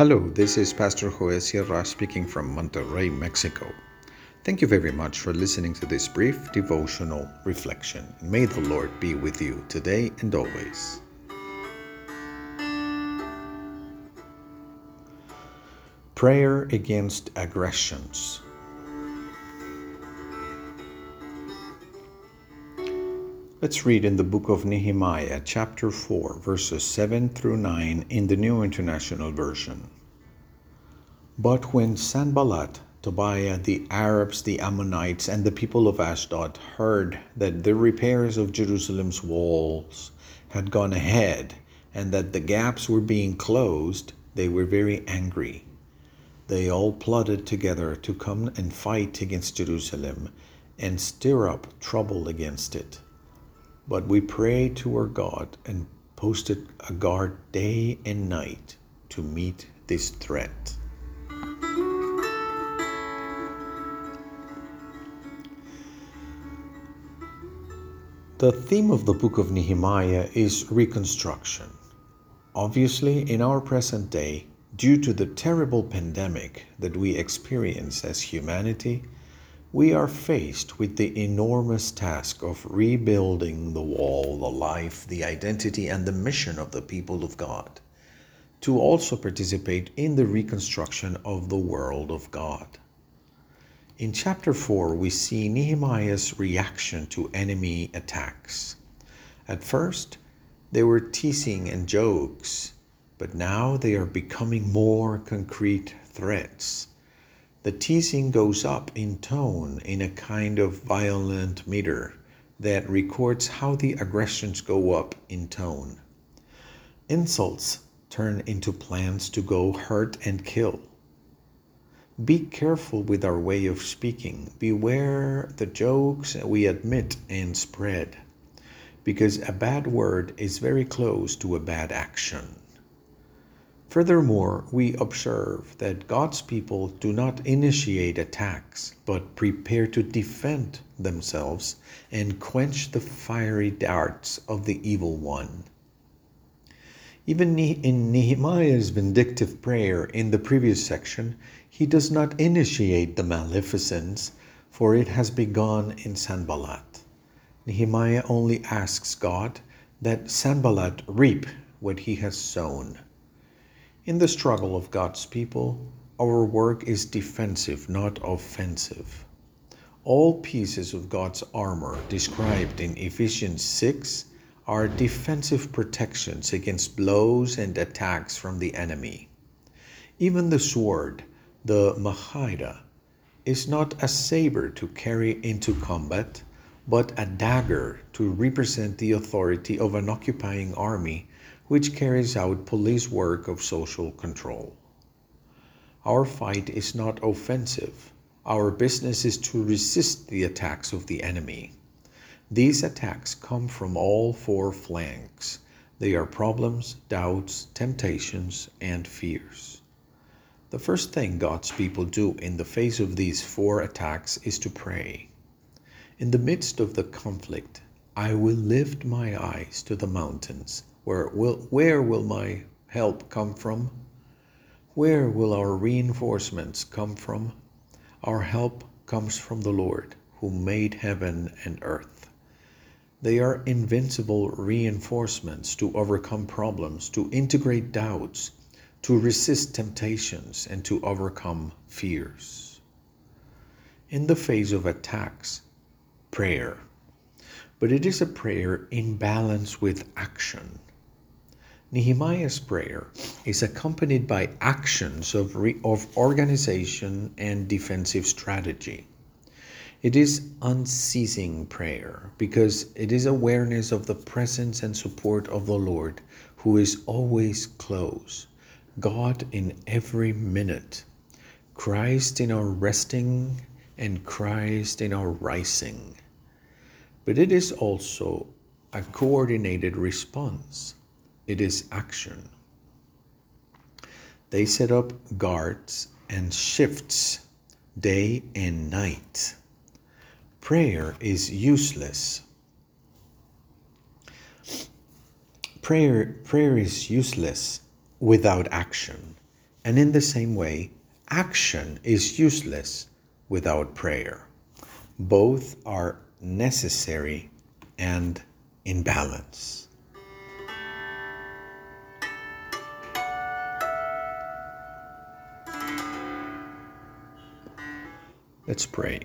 Hello, this is Pastor Joel Sierra speaking from Monterrey, Mexico. Thank you very much for listening to this brief devotional reflection. May the Lord be with you today and always. Prayer against aggressions. Let's read in the book of Nehemiah, chapter 4, verses 7 through 9 in the New International Version. But when Sanballat, Tobiah, the Arabs, the Ammonites, and the people of Ashdod heard that the repairs of Jerusalem's walls had gone ahead and that the gaps were being closed, they were very angry. They all plotted together to come and fight against Jerusalem and stir up trouble against it. But we prayed to our God and posted a guard day and night to meet this threat. The theme of the book of Nehemiah is reconstruction. Obviously, in our present day, due to the terrible pandemic that we experience as humanity, we are faced with the enormous task of rebuilding the wall, the life, the identity, and the mission of the people of God, to also participate in the reconstruction of the world of God. In chapter 4, we see Nehemiah's reaction to enemy attacks. At first, they were teasing and jokes, but now they are becoming more concrete threats the teasing goes up in tone in a kind of violent meter that records how the aggressions go up in tone. Insults turn into plans to go hurt and kill. Be careful with our way of speaking. Beware the jokes we admit and spread, because a bad word is very close to a bad action. Furthermore, we observe that God's people do not initiate attacks, but prepare to defend themselves and quench the fiery darts of the evil one. Even in Nehemiah's vindictive prayer in the previous section, he does not initiate the maleficence, for it has begun in Sanballat. Nehemiah only asks God that Sanballat reap what he has sown. In the struggle of God's people, our work is defensive, not offensive. All pieces of God's armor described in Ephesians 6 are defensive protections against blows and attacks from the enemy. Even the sword, the Machaira, is not a saber to carry into combat, but a dagger to represent the authority of an occupying army which carries out police work of social control. Our fight is not offensive. Our business is to resist the attacks of the enemy. These attacks come from all four flanks. They are problems, doubts, temptations, and fears. The first thing God's people do in the face of these four attacks is to pray. In the midst of the conflict, I will lift my eyes to the mountains. Where will, where will my help come from? Where will our reinforcements come from? Our help comes from the Lord, who made heaven and earth. They are invincible reinforcements to overcome problems, to integrate doubts, to resist temptations, and to overcome fears. In the face of attacks, prayer. But it is a prayer in balance with action. Nehemiah's prayer is accompanied by actions of, re- of organization and defensive strategy. It is unceasing prayer because it is awareness of the presence and support of the Lord who is always close, God in every minute, Christ in our resting and Christ in our rising. But it is also a coordinated response it is action. They set up guards and shifts day and night. Prayer is useless. prayer, prayer is useless without action. And in the same way, action is useless without prayer. Both are necessary and in balance. Let's pray.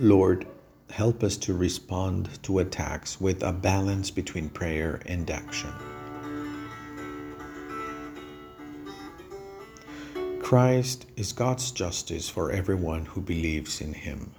Lord, help us to respond to attacks with a balance between prayer and action. Christ is God's justice for everyone who believes in him.